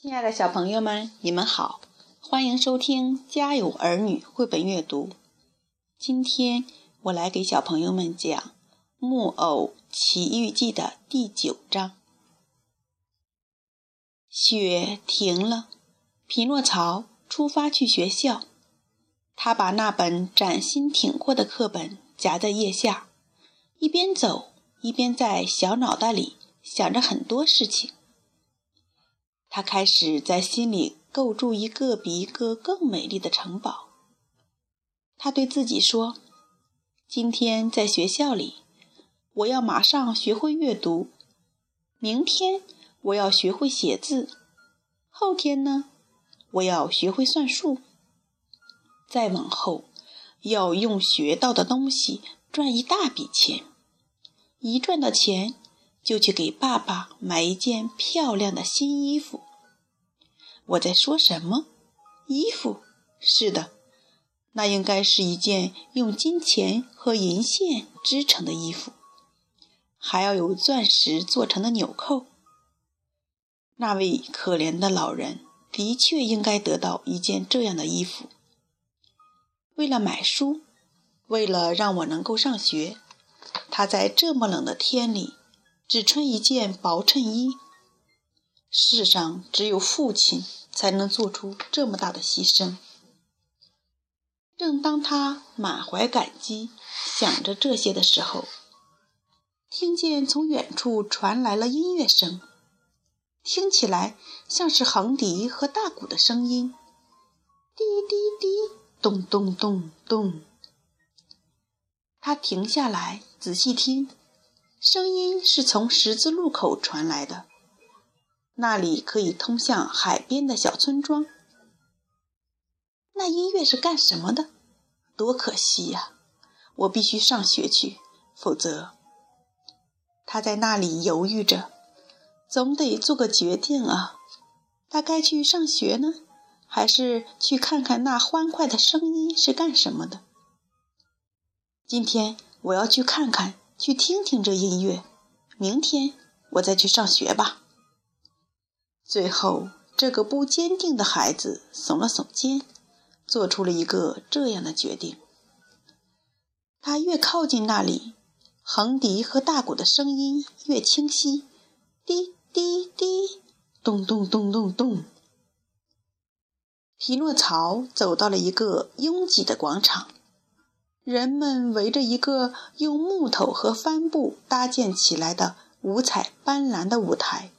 亲爱的小朋友们，你们好，欢迎收听《家有儿女》绘本阅读。今天我来给小朋友们讲《木偶奇遇记》的第九章。雪停了，匹诺曹出发去学校。他把那本崭新挺阔的课本夹在腋下，一边走一边在小脑袋里想着很多事情。他开始在心里构筑一个比一个更美丽的城堡。他对自己说：“今天在学校里，我要马上学会阅读；明天我要学会写字；后天呢，我要学会算数；再往后，要用学到的东西赚一大笔钱。一赚到钱。”就去给爸爸买一件漂亮的新衣服。我在说什么？衣服？是的，那应该是一件用金钱和银线织成的衣服，还要有钻石做成的纽扣。那位可怜的老人的确应该得到一件这样的衣服。为了买书，为了让我能够上学，他在这么冷的天里。只穿一件薄衬衣。世上只有父亲才能做出这么大的牺牲。正当他满怀感激想着这些的时候，听见从远处传来了音乐声，听起来像是横笛和大鼓的声音，滴滴滴，咚咚咚咚。他停下来仔细听。声音是从十字路口传来的，那里可以通向海边的小村庄。那音乐是干什么的？多可惜呀！我必须上学去，否则……他在那里犹豫着，总得做个决定啊。他该去上学呢，还是去看看那欢快的声音是干什么的？今天我要去看看。去听听这音乐，明天我再去上学吧。最后，这个不坚定的孩子耸了耸肩，做出了一个这样的决定。他越靠近那里，横笛和大鼓的声音越清晰，滴滴滴，咚咚咚咚咚。匹诺曹走到了一个拥挤的广场。人们围着一个用木头和帆布搭建起来的五彩斑斓的舞台。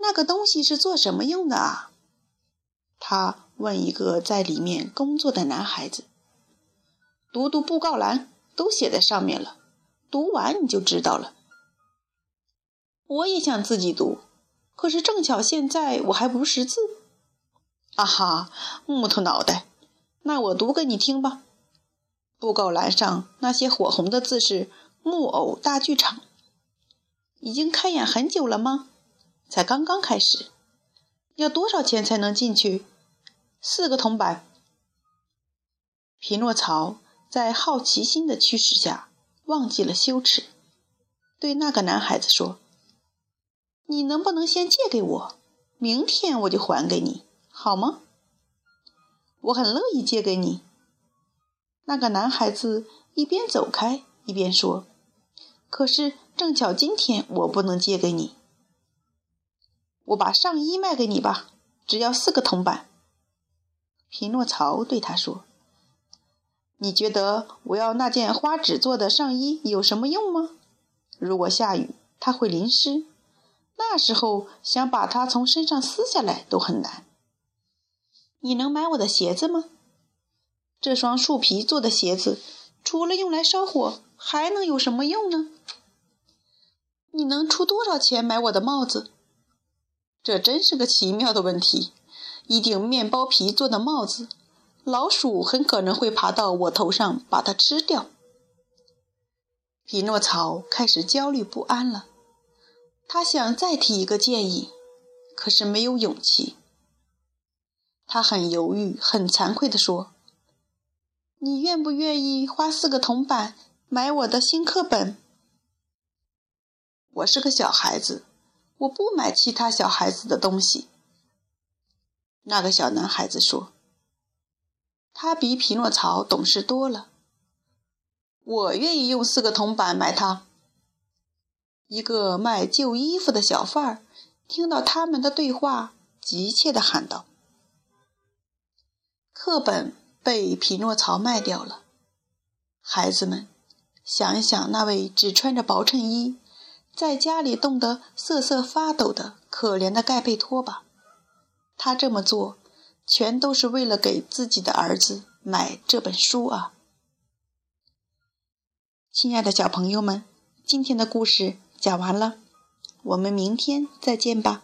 那个东西是做什么用的啊？他问一个在里面工作的男孩子。读读布告栏，都写在上面了。读完你就知道了。我也想自己读，可是正巧现在我还不识字。啊哈，木头脑袋，那我读给你听吧。布告栏上那些火红的字是“木偶大剧场”。已经开演很久了吗？才刚刚开始。要多少钱才能进去？四个铜板。匹诺曹在好奇心的驱使下忘记了羞耻，对那个男孩子说：“你能不能先借给我？明天我就还给你，好吗？”我很乐意借给你。那个男孩子一边走开一边说：“可是正巧今天我不能借给你，我把上衣卖给你吧，只要四个铜板。”匹诺曹对他说：“你觉得我要那件花纸做的上衣有什么用吗？如果下雨，它会淋湿，那时候想把它从身上撕下来都很难。你能买我的鞋子吗？”这双树皮做的鞋子，除了用来烧火，还能有什么用呢？你能出多少钱买我的帽子？这真是个奇妙的问题。一顶面包皮做的帽子，老鼠很可能会爬到我头上把它吃掉。匹诺曹开始焦虑不安了。他想再提一个建议，可是没有勇气。他很犹豫，很惭愧地说。你愿不愿意花四个铜板买我的新课本？我是个小孩子，我不买其他小孩子的东西。”那个小男孩子说：“他比匹诺曹懂事多了。我愿意用四个铜板买他。”一个卖旧衣服的小贩儿听到他们的对话，急切地喊道：“课本被匹诺曹卖掉了，孩子们，想一想那位只穿着薄衬衣，在家里冻得瑟瑟发抖的可怜的盖贝托吧。他这么做，全都是为了给自己的儿子买这本书啊！”亲爱的小朋友们，今天的故事。讲完了，我们明天再见吧。